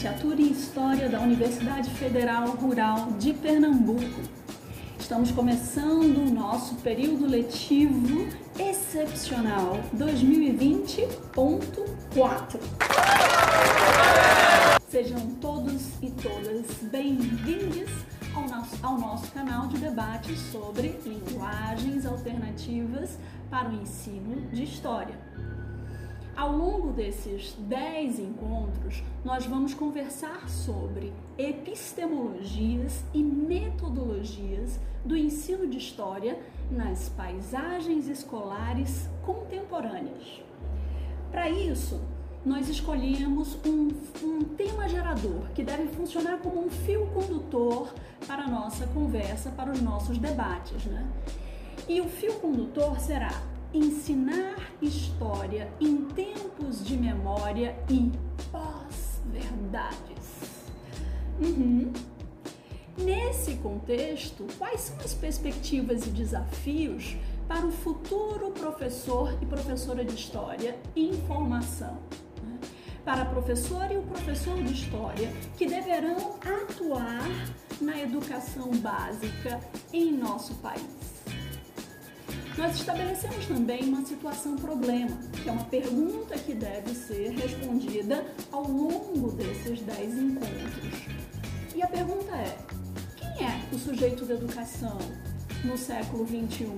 licenciatura em História da Universidade Federal Rural de Pernambuco. Estamos começando o nosso período letivo excepcional 2020.4. Sejam todos e todas bem-vindos ao nosso, ao nosso canal de debate sobre linguagens alternativas para o ensino de História. Ao longo desses 10 encontros, nós vamos conversar sobre epistemologias e metodologias do ensino de história nas paisagens escolares contemporâneas. Para isso, nós escolhemos um, um, tema gerador que deve funcionar como um fio condutor para a nossa conversa, para os nossos debates. Né? E o fio condutor será ensinar história em tempos de memória e pós-verdades. Uhum. Nesse contexto, quais são as perspectivas e desafios para o futuro professor e professora de história em formação? Para a professora e o professor de história que deverão atuar na educação básica em nosso país. Nós estabelecemos também uma situação problema, que é uma pergunta que deve ser respondida ao longo desses 10 encontros. E a pergunta é: quem é o sujeito da educação no século 21?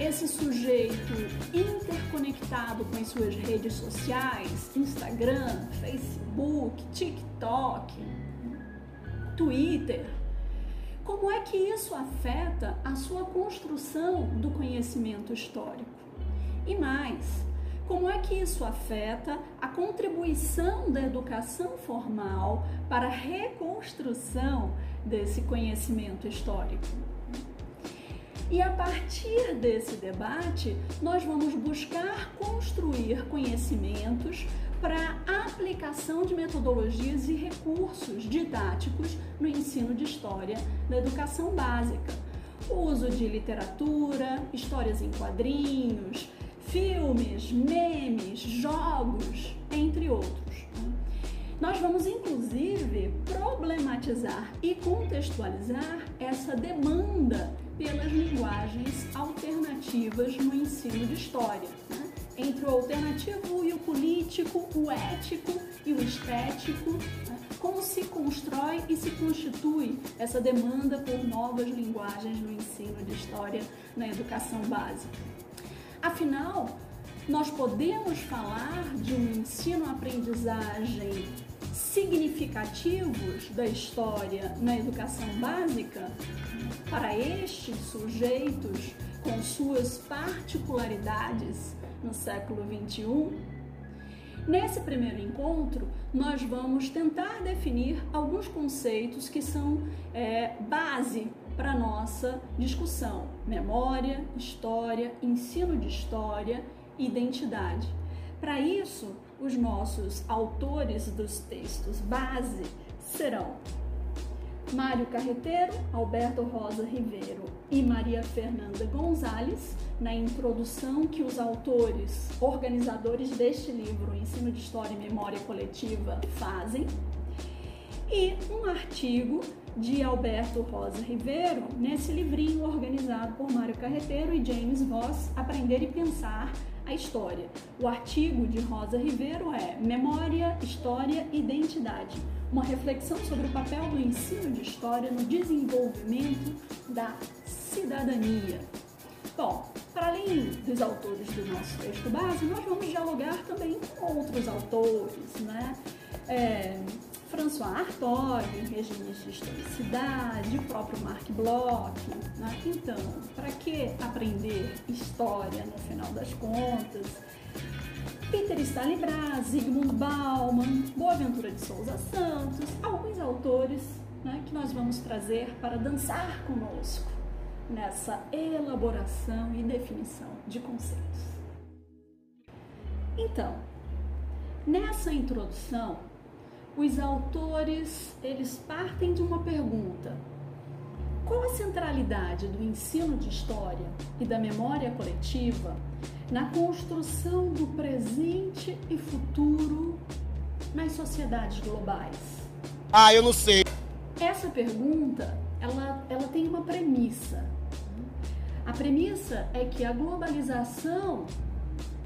Esse sujeito interconectado com as suas redes sociais, Instagram, Facebook, TikTok, Twitter, como é que isso afeta a sua construção do conhecimento histórico? E mais, como é que isso afeta a contribuição da educação formal para a reconstrução desse conhecimento histórico? E a partir desse debate, nós vamos buscar construir conhecimentos para a aplicação de metodologias e recursos didáticos no ensino de história na educação básica. O uso de literatura, histórias em quadrinhos, filmes, memes, jogos, entre outros. Nós vamos inclusive problematizar e contextualizar essa demanda pelas linguagens alternativas no ensino de história. Né? Entre o alternativo e o político, o ético e o estético, né? como se constrói e se constitui essa demanda por novas linguagens no ensino de história na educação básica. Afinal, nós podemos falar de um ensino-aprendizagem significativos da história na educação básica para estes sujeitos com suas particularidades no século 21? Nesse primeiro encontro, nós vamos tentar definir alguns conceitos que são é, base para nossa discussão: memória, história, ensino de história, identidade. Para isso, os nossos autores dos textos base serão Mário Carreteiro, Alberto Rosa Ribeiro e Maria Fernanda Gonzalez, na introdução que os autores, organizadores deste livro, Ensino de História e Memória Coletiva, fazem, e um artigo de Alberto Rosa Ribeiro, nesse livrinho organizado por Mário Carreteiro e James Voss, Aprender e Pensar a História. O artigo de Rosa Ribeiro é Memória, História e Identidade uma reflexão sobre o papel do ensino de história no desenvolvimento da cidadania. Bom, para além dos autores do nosso texto base, nós vamos dialogar também com outros autores, né? É, François Artaud, Regimes de Historicidade, o próprio Marc Bloch. Né? Então, para que aprender história no final das contas? Peter Stanley Brás, Zygmunt Bauman, Boaventura de Souza Santos, alguns autores né, que nós vamos trazer para dançar conosco nessa elaboração e definição de conceitos. Então, nessa introdução, os autores eles partem de uma pergunta: qual a centralidade do ensino de história e da memória coletiva na construção do presente e futuro nas sociedades globais? Ah, eu não sei. Essa pergunta, ela, ela tem uma premissa. A premissa é que a globalização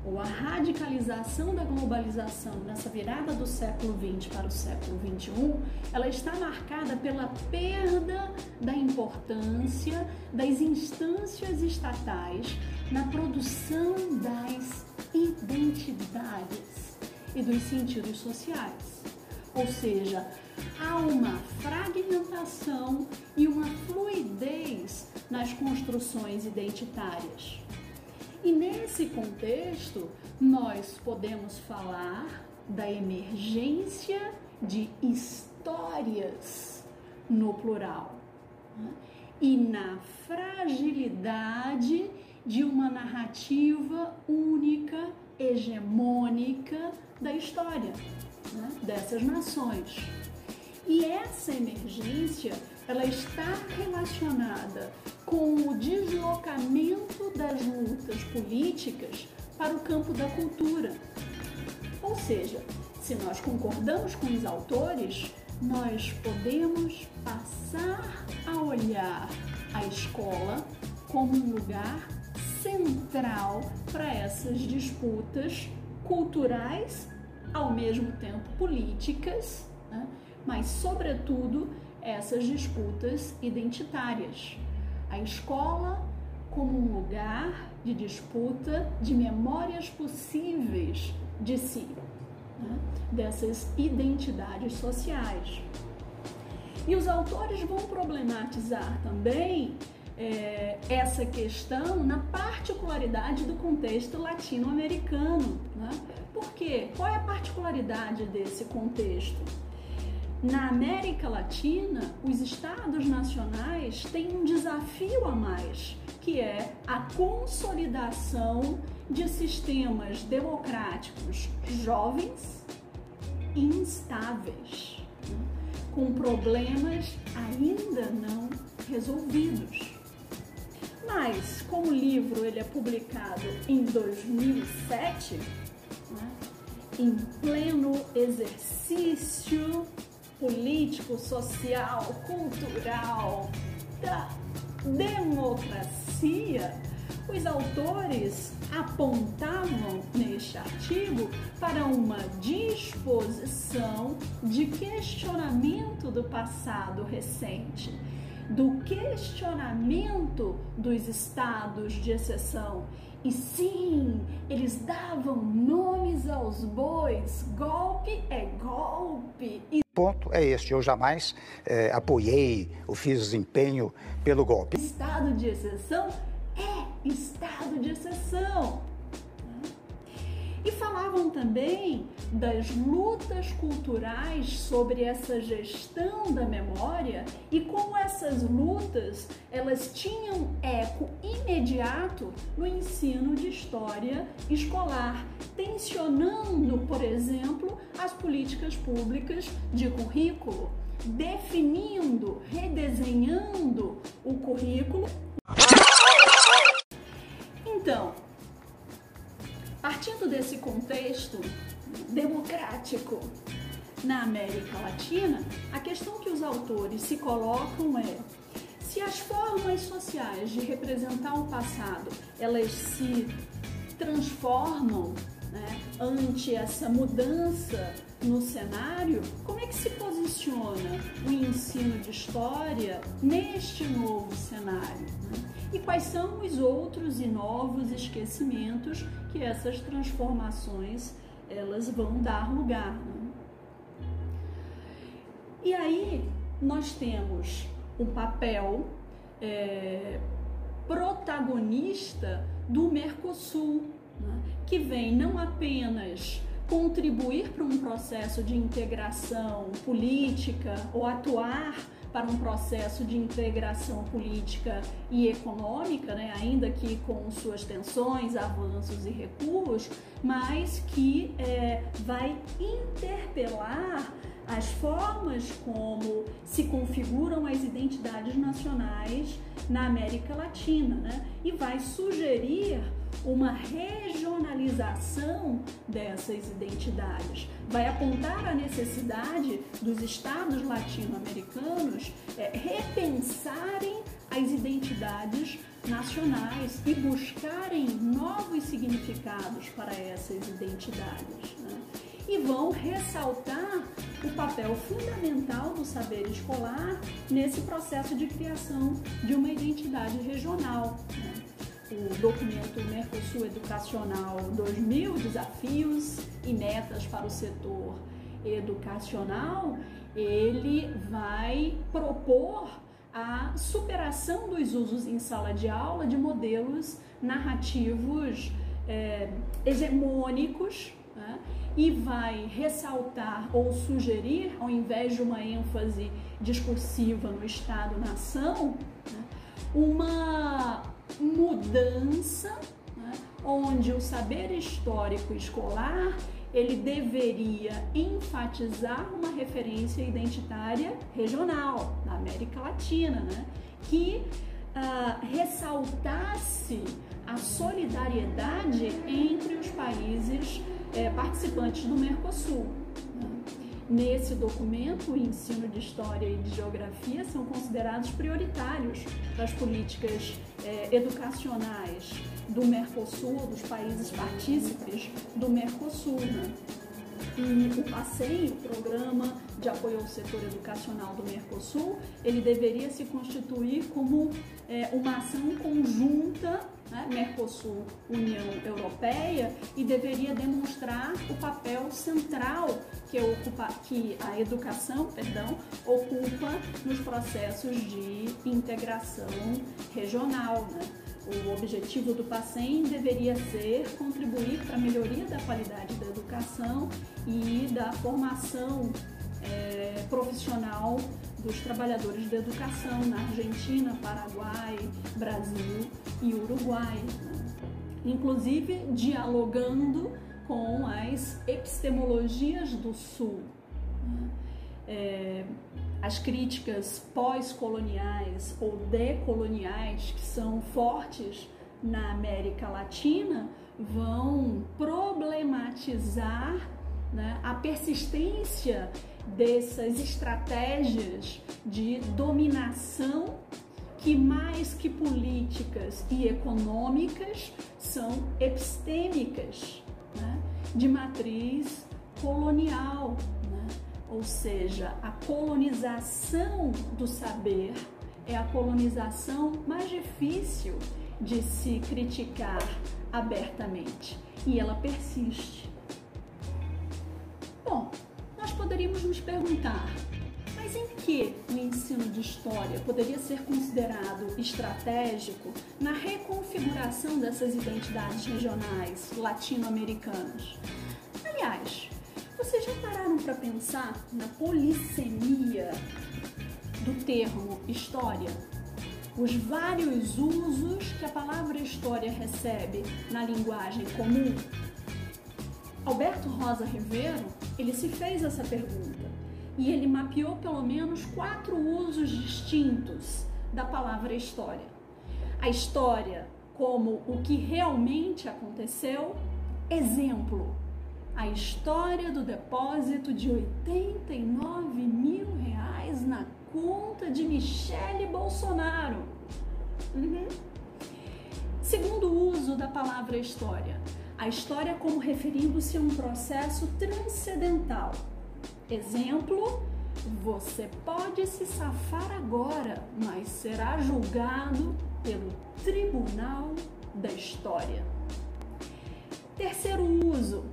ou a radicalização da globalização nessa virada do século XX para o século XXI, ela está marcada pela perda da importância das instâncias estatais na produção das identidades e dos sentidos sociais. Ou seja, há uma fragmentação e uma fluidez nas construções identitárias. E nesse contexto, nós podemos falar da emergência de histórias no plural né? e na fragilidade de uma narrativa única, hegemônica da história né? dessas nações. E essa emergência ela está relacionada com o deslocamento das lutas políticas para o campo da cultura. Ou seja, se nós concordamos com os autores, nós podemos passar a olhar a escola como um lugar central para essas disputas culturais, ao mesmo tempo políticas, né? mas, sobretudo, essas disputas identitárias. A escola como um lugar de disputa de memórias possíveis de si, né? dessas identidades sociais. E os autores vão problematizar também é, essa questão na particularidade do contexto latino-americano. Né? Por quê? Qual é a particularidade desse contexto? Na América Latina, os estados nacionais têm um desafio a mais, que é a consolidação de sistemas democráticos jovens e instáveis, com problemas ainda não resolvidos. Mas, como o livro ele é publicado em 2007, né, em pleno exercício político, social, cultural da democracia, os autores apontavam neste artigo para uma disposição de questionamento do passado recente, do questionamento dos estados de exceção. E sim, eles davam nomes aos bois. Golpe é golpe. E ponto é este: eu jamais eh, apoiei ou fiz empenho pelo golpe. Estado de exceção é estado de exceção. E falavam também das lutas culturais sobre essa gestão da memória e como essas lutas elas tinham eco imediato no ensino de história escolar, tensionando, por exemplo, as políticas públicas de currículo, definindo, redesenhando o currículo. Então, Partindo desse contexto democrático na América Latina, a questão que os autores se colocam é se as formas sociais de representar o passado elas se transformam né, ante essa mudança no cenário, como é que se posiciona o ensino de história neste novo cenário? Né? E quais são os outros e novos esquecimentos que essas transformações elas vão dar lugar? Né? E aí nós temos um papel é, protagonista do Mercosul, né? que vem não apenas contribuir para um processo de integração política ou atuar para um processo de integração política e econômica, né, ainda que com suas tensões, avanços e recuos, mas que é, vai interpelar as formas como se configuram as identidades nacionais na América Latina, né? E vai sugerir uma regionalização dessas identidades. Vai apontar a necessidade dos estados latino-americanos é, repensarem as identidades nacionais e buscarem novos significados para essas identidades. Né? E vão ressaltar o papel fundamental do saber escolar nesse processo de criação de uma identidade regional. Né? O documento Mercosul Educacional 2000, Desafios e Metas para o Setor Educacional, ele vai propor a superação dos usos em sala de aula de modelos narrativos é, hegemônicos né? e vai ressaltar ou sugerir, ao invés de uma ênfase discursiva no Estado-nação, né? uma mudança, né, onde o saber histórico escolar ele deveria enfatizar uma referência identitária regional na América Latina, né, que uh, ressaltasse a solidariedade entre os países eh, participantes do Mercosul. Nesse documento, o ensino de história e de geografia são considerados prioritários para as políticas eh, educacionais do Mercosul, dos países partícipes do Mercosul. Né? E o PASSEM, o Programa de Apoio ao Setor Educacional do Mercosul, ele deveria se constituir como é, uma ação conjunta né, Mercosul, União Europeia, e deveria demonstrar o papel central que, ocupa, que a educação perdão, ocupa nos processos de integração regional. Né? O objetivo do PACEM deveria ser contribuir para a melhoria da qualidade da educação e da formação é, profissional dos trabalhadores da educação na Argentina, Paraguai, Brasil e Uruguai. Inclusive dialogando com as epistemologias do Sul. Né? É, as críticas pós-coloniais ou decoloniais que são fortes na América Latina vão problematizar né, a persistência dessas estratégias de dominação que mais que políticas e econômicas são epistêmicas, né, de matriz colonial, né? ou seja, a colonização do saber é a colonização mais difícil de se criticar abertamente e ela persiste. Bom, nós poderíamos nos perguntar, mas em que o ensino de história poderia ser considerado estratégico na reconfiguração dessas identidades regionais latino-americanas? Aliás, vocês já pararam para pensar na polissemia do termo história? Os vários usos que a palavra história recebe na linguagem comum? Alberto Rosa Rivero, ele se fez essa pergunta e ele mapeou pelo menos quatro usos distintos da palavra história. A história como o que realmente aconteceu, exemplo, a história do depósito de 89 mil reais na conta de Michele Bolsonaro. Uhum. Segundo uso da palavra história, a história como referindo-se a um processo transcendental. Exemplo, você pode se safar agora, mas será julgado pelo Tribunal da História. Terceiro uso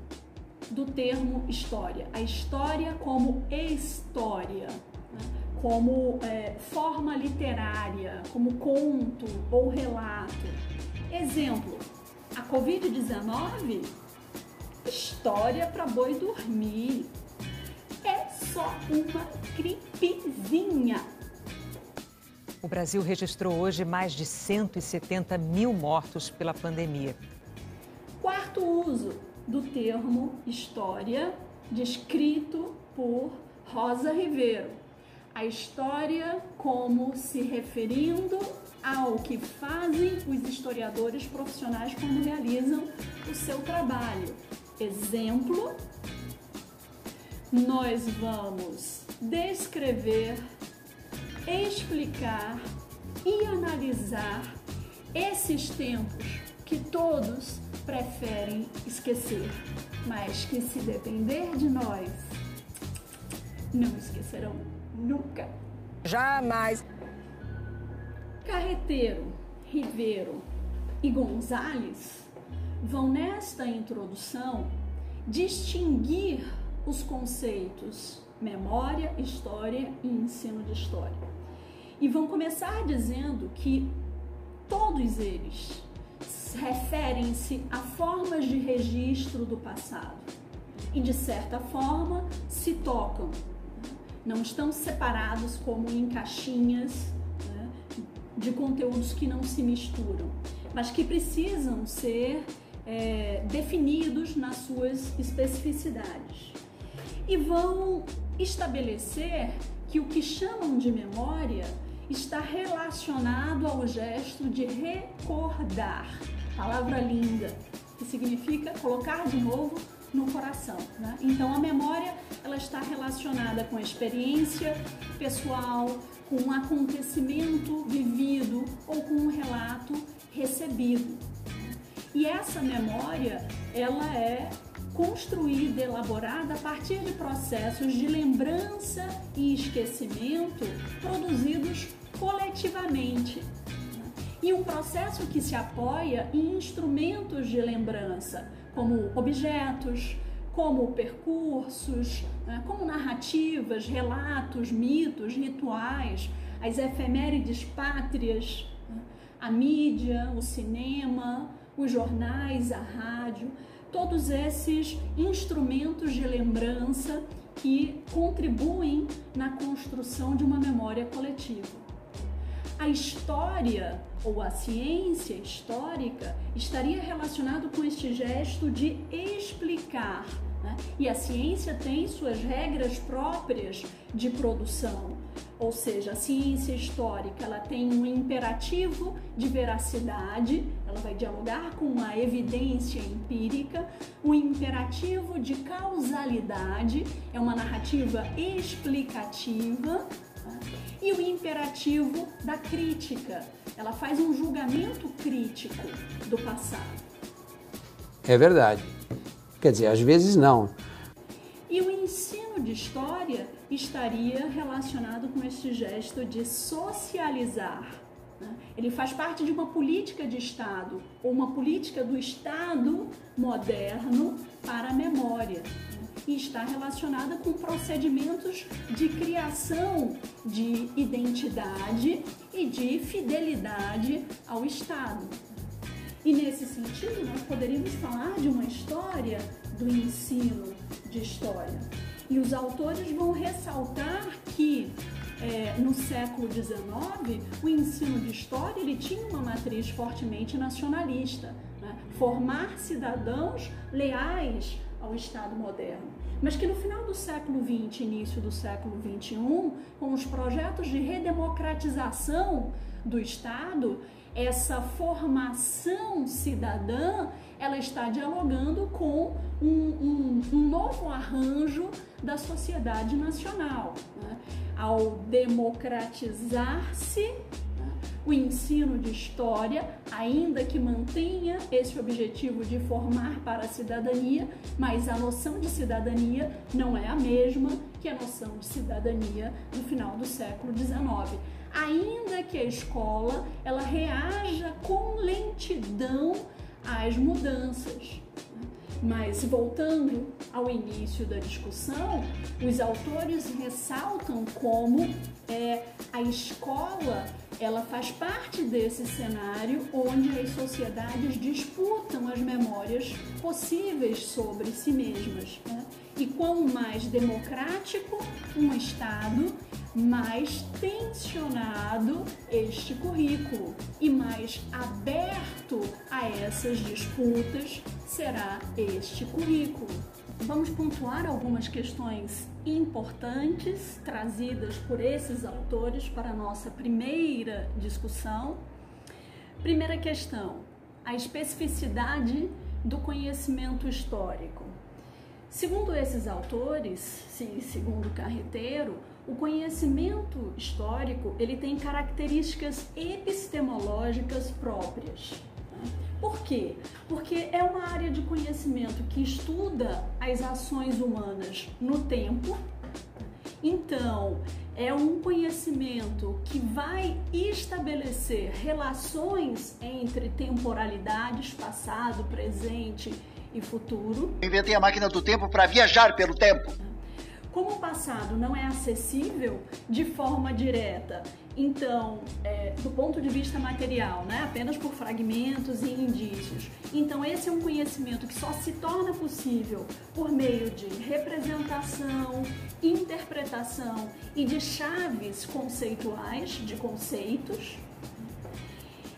do termo história, a história como história, né? como é, forma literária, como conto ou relato. Exemplo, a Covid-19, história para boi dormir. É só uma gripezinha. O Brasil registrou hoje mais de 170 mil mortos pela pandemia. Quarto uso do termo história, descrito por Rosa Ribeiro, a história como se referindo ao que fazem os historiadores profissionais quando realizam o seu trabalho. Exemplo, nós vamos descrever, explicar e analisar esses tempos que todos preferem esquecer, mas que se depender de nós, não esquecerão nunca. Jamais. Carreteiro, Ribeiro e Gonzales vão nesta introdução distinguir os conceitos memória, história e ensino de história. E vão começar dizendo que todos eles referem-se a formas de registro do passado e, de certa forma, se tocam. Não estão separados como em caixinhas de conteúdos que não se misturam, mas que precisam ser é, definidos nas suas especificidades. E vão estabelecer que o que chamam de memória está relacionado ao gesto de recordar, palavra linda, que significa colocar de novo no coração. Né? Então a memória ela está relacionada com a experiência pessoal, com um acontecimento vivido ou com um relato recebido. E essa memória ela é construída, elaborada a partir de processos de lembrança e esquecimento produzidos coletivamente. E um processo que se apoia em instrumentos de lembrança, como objetos, como percursos, né, como narrativas, relatos, mitos, rituais, as efemérides pátrias, né, a mídia, o cinema, os jornais, a rádio todos esses instrumentos de lembrança que contribuem na construção de uma memória coletiva. A história ou a ciência histórica estaria relacionado com este gesto de explicar. Né? E a ciência tem suas regras próprias de produção. Ou seja, a ciência histórica ela tem um imperativo de veracidade, ela vai dialogar com a evidência empírica, o um imperativo de causalidade, é uma narrativa explicativa, tá? e o imperativo da crítica, ela faz um julgamento crítico do passado. É verdade. Quer dizer, às vezes não. E o ensino de história estaria relacionado com este gesto de socializar. Né? Ele faz parte de uma política de Estado, ou uma política do Estado moderno para a memória. Né? E está relacionada com procedimentos de criação de identidade e de fidelidade ao Estado. E nesse sentido, nós poderíamos falar de uma história do ensino de história. E os autores vão ressaltar que é, no século XIX o ensino de história ele tinha uma matriz fortemente nacionalista, né? formar cidadãos leais ao Estado moderno. Mas que no final do século XX, início do século XXI, com os projetos de redemocratização do Estado, essa formação cidadã ela está dialogando com um, um, um novo arranjo da sociedade nacional. Né? Ao democratizar-se né? o ensino de história, ainda que mantenha esse objetivo de formar para a cidadania, mas a noção de cidadania não é a mesma que a noção de cidadania no final do século XIX ainda que a escola ela reaja com lentidão às mudanças. Mas voltando ao início da discussão, os autores ressaltam como é, a escola ela faz parte desse cenário onde as sociedades disputam as memórias possíveis sobre si mesmas. Né? E quanto mais democrático um Estado, mais tensionado este currículo e mais aberto a essas disputas será este currículo. vamos pontuar algumas questões importantes trazidas por esses autores para a nossa primeira discussão. Primeira questão: a especificidade do conhecimento histórico. Segundo esses autores, sim, segundo Carreteiro, o conhecimento histórico ele tem características epistemológicas próprias. Né? Por quê? Porque é uma área de conhecimento que estuda as ações humanas no tempo. Então, é um conhecimento que vai estabelecer relações entre temporalidades, passado, presente e futuro. Inventei a máquina do tempo para viajar pelo tempo. Como o passado não é acessível de forma direta, então, é, do ponto de vista material, né, apenas por fragmentos e indícios, então esse é um conhecimento que só se torna possível por meio de representação, interpretação e de chaves conceituais, de conceitos,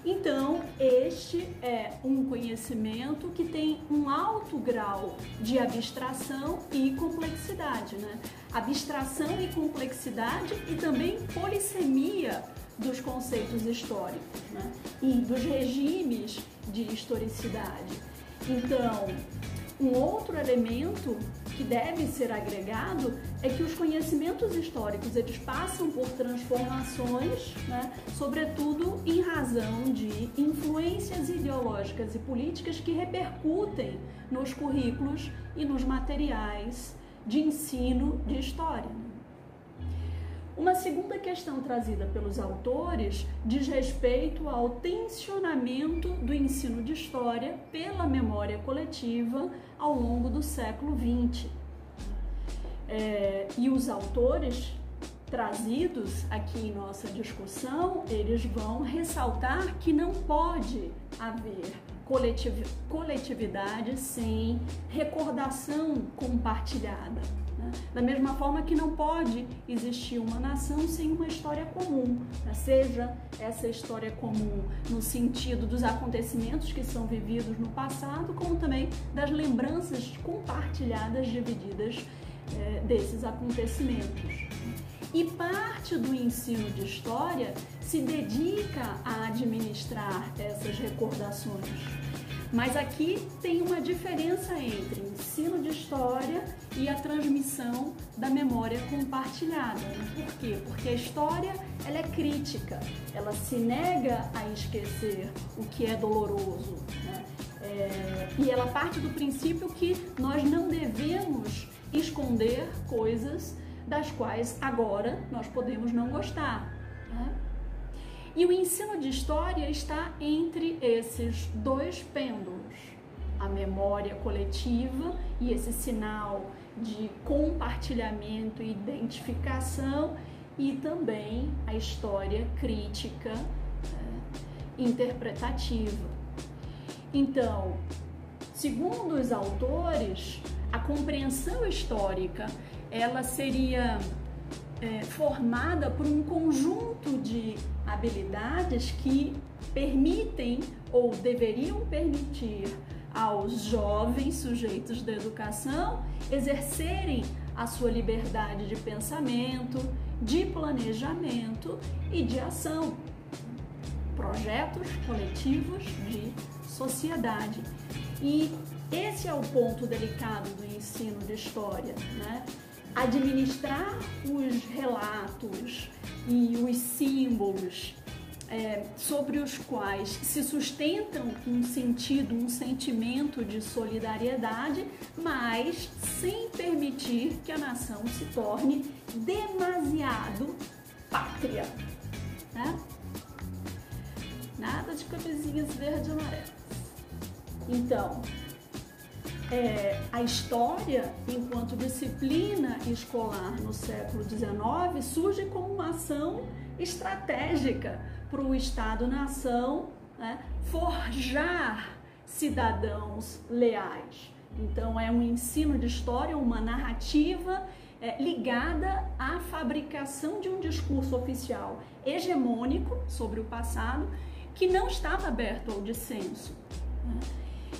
então, este é um conhecimento que tem um alto grau de abstração e complexidade, né? Abstração e complexidade e também polissemia dos conceitos históricos né? e dos regimes de historicidade. Então, um outro elemento que deve ser agregado é que os conhecimentos históricos eles passam por transformações, né, sobretudo em razão de influências ideológicas e políticas que repercutem nos currículos e nos materiais de ensino de história. Uma segunda questão trazida pelos autores diz respeito ao tensionamento do ensino de história pela memória coletiva ao longo do século XX. É, e os autores trazidos aqui em nossa discussão, eles vão ressaltar que não pode haver coletividade sem recordação compartilhada. Da mesma forma que não pode existir uma nação sem uma história comum, né? seja essa história comum no sentido dos acontecimentos que são vividos no passado, como também das lembranças compartilhadas, divididas é, desses acontecimentos. E parte do ensino de história se dedica a administrar essas recordações mas aqui tem uma diferença entre ensino de história e a transmissão da memória compartilhada. Por quê? Porque a história ela é crítica, ela se nega a esquecer o que é doloroso. Né? É, e ela parte do princípio que nós não devemos esconder coisas das quais agora nós podemos não gostar. Né? E o ensino de história está entre esses dois pêndulos, a memória coletiva e esse sinal de compartilhamento e identificação, e também a história crítica é, interpretativa. Então, segundo os autores, a compreensão histórica ela seria é, formada por um conjunto de habilidades que permitem ou deveriam permitir aos jovens sujeitos da educação exercerem a sua liberdade de pensamento, de planejamento e de ação. Projetos coletivos de sociedade. E esse é o ponto delicado do ensino de história, né? administrar os relatos e os símbolos é, sobre os quais se sustentam um sentido, um sentimento de solidariedade, mas sem permitir que a nação se torne demasiado pátria. Né? Nada de camisinhas verde e amarelas. Então, é, a história, enquanto disciplina escolar no século XIX, surge como uma ação estratégica para o Estado-nação né, forjar cidadãos leais. Então, é um ensino de história, uma narrativa é, ligada à fabricação de um discurso oficial hegemônico sobre o passado que não estava aberto ao dissenso. Né?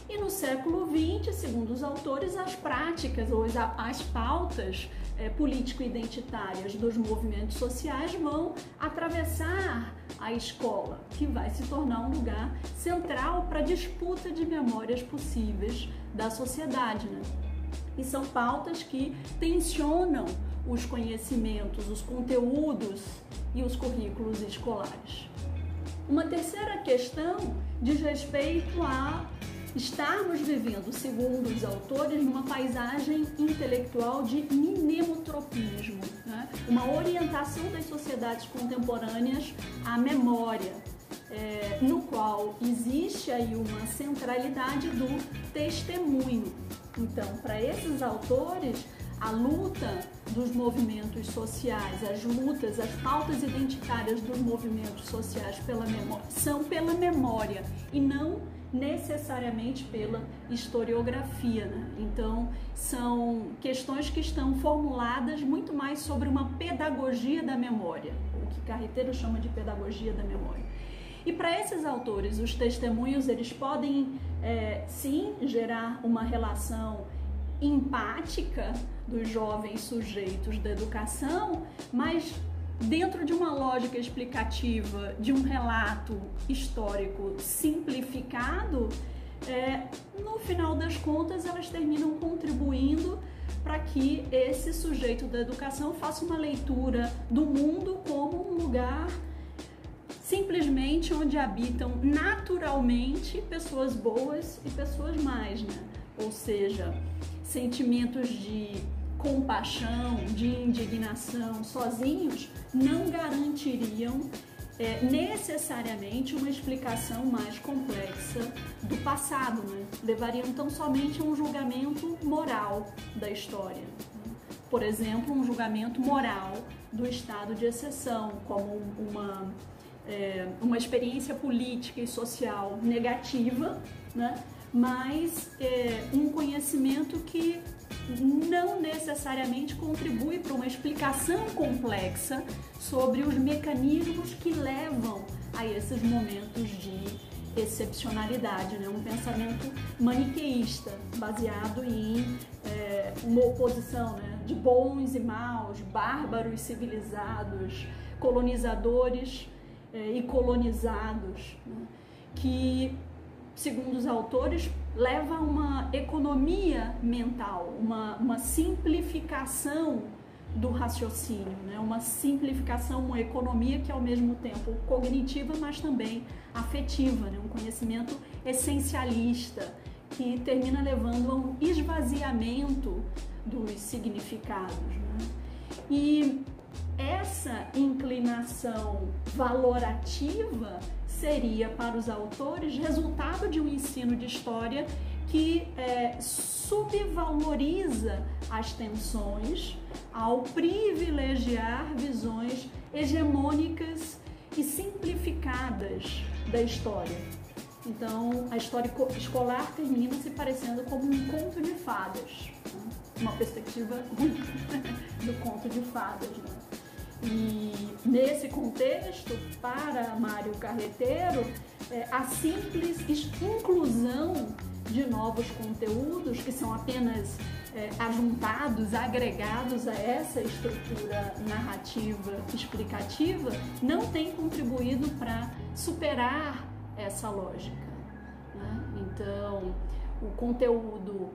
E no século XX, segundo os autores, as práticas ou as pautas é, político-identitárias dos movimentos sociais vão atravessar a escola, que vai se tornar um lugar central para a disputa de memórias possíveis da sociedade. Né? E são pautas que tensionam os conhecimentos, os conteúdos e os currículos escolares. Uma terceira questão diz respeito a estarmos vivendo, segundo os autores, numa paisagem intelectual de minemotropismo, né? uma orientação das sociedades contemporâneas à memória, é, no qual existe aí uma centralidade do testemunho. Então, para esses autores, a luta dos movimentos sociais, as lutas, as pautas identitárias dos movimentos sociais pela memória, são pela memória e não necessariamente pela historiografia. Né? Então, são questões que estão formuladas muito mais sobre uma pedagogia da memória, o que Carreteiro chama de pedagogia da memória. E para esses autores, os testemunhos eles podem é, sim gerar uma relação empática dos jovens sujeitos da educação, mas dentro de uma lógica explicativa de um relato histórico simplificado, é, no final das contas elas terminam contribuindo para que esse sujeito da educação faça uma leitura do mundo como um lugar simplesmente onde habitam naturalmente pessoas boas e pessoas más, né? Ou seja, sentimentos de compaixão, de indignação sozinhos não garantiriam é, necessariamente uma explicação mais complexa do passado, né? levariam tão somente a um julgamento moral da história. Por exemplo, um julgamento moral do estado de exceção, como uma, é, uma experiência política e social negativa, né? mas é, um conhecimento que não necessariamente contribui para uma explicação complexa sobre os mecanismos que levam a esses momentos de excepcionalidade, né? um pensamento maniqueísta, baseado em é, uma oposição né? de bons e maus, bárbaros civilizados, colonizadores é, e colonizados, né? que segundo os autores, leva a uma economia mental, uma, uma simplificação do raciocínio, né? uma simplificação, uma economia que é ao mesmo tempo cognitiva, mas também afetiva, né? um conhecimento essencialista que termina levando a um esvaziamento dos significados. Né? E essa inclinação valorativa seria para os autores resultado de um ensino de história que é, subvaloriza as tensões ao privilegiar visões hegemônicas e simplificadas da história. Então, a história escolar termina se parecendo como um conto de fadas, né? uma perspectiva do conto de fadas. Né? E nesse contexto, para Mário Carreteiro, é, a simples inclusão de novos conteúdos que são apenas é, ajuntados, agregados a essa estrutura narrativa explicativa, não tem contribuído para superar essa lógica. Né? Então, o conteúdo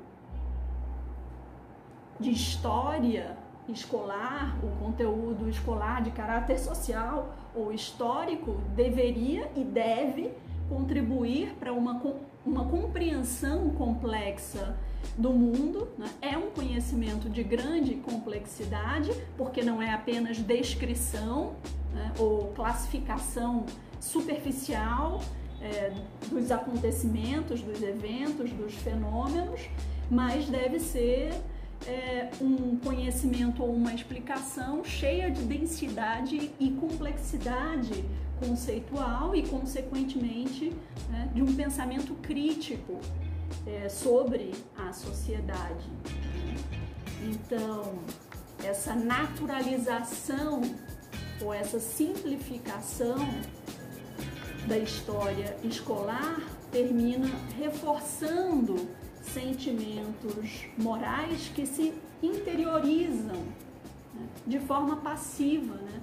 de história escolar, o conteúdo escolar de caráter social ou histórico deveria e deve contribuir para uma, uma compreensão complexa do mundo. Né? É um conhecimento de grande complexidade, porque não é apenas descrição né? ou classificação superficial é, dos acontecimentos, dos eventos, dos fenômenos, mas deve ser é, um conhecimento ou uma explicação cheia de densidade e complexidade conceitual e, consequentemente, né, de um pensamento crítico é, sobre a sociedade. Então, essa naturalização ou essa simplificação da história escolar termina reforçando sentimentos morais que se interiorizam né, de forma passiva, né?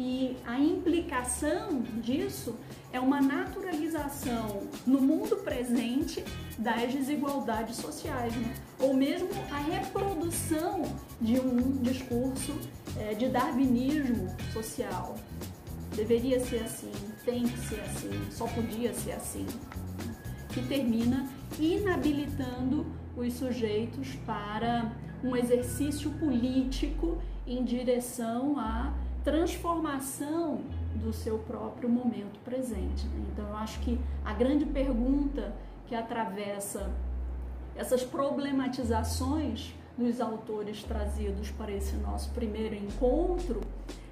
E a implicação disso é uma naturalização no mundo presente das desigualdades sociais, né? ou mesmo a reprodução de um discurso é, de darwinismo social. Deveria ser assim, tem que ser assim, só podia ser assim, que termina inabilitando os sujeitos para um exercício político em direção à transformação do seu próprio momento presente. Né? Então, eu acho que a grande pergunta que atravessa essas problematizações dos autores trazidos para esse nosso primeiro encontro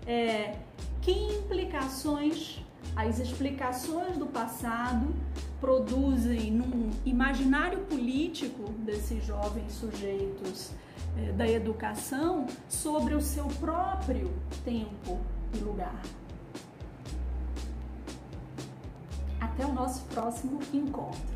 é que implicações as explicações do passado produzem num imaginário político desses jovens sujeitos é, da educação sobre o seu próprio tempo e lugar. Até o nosso próximo encontro.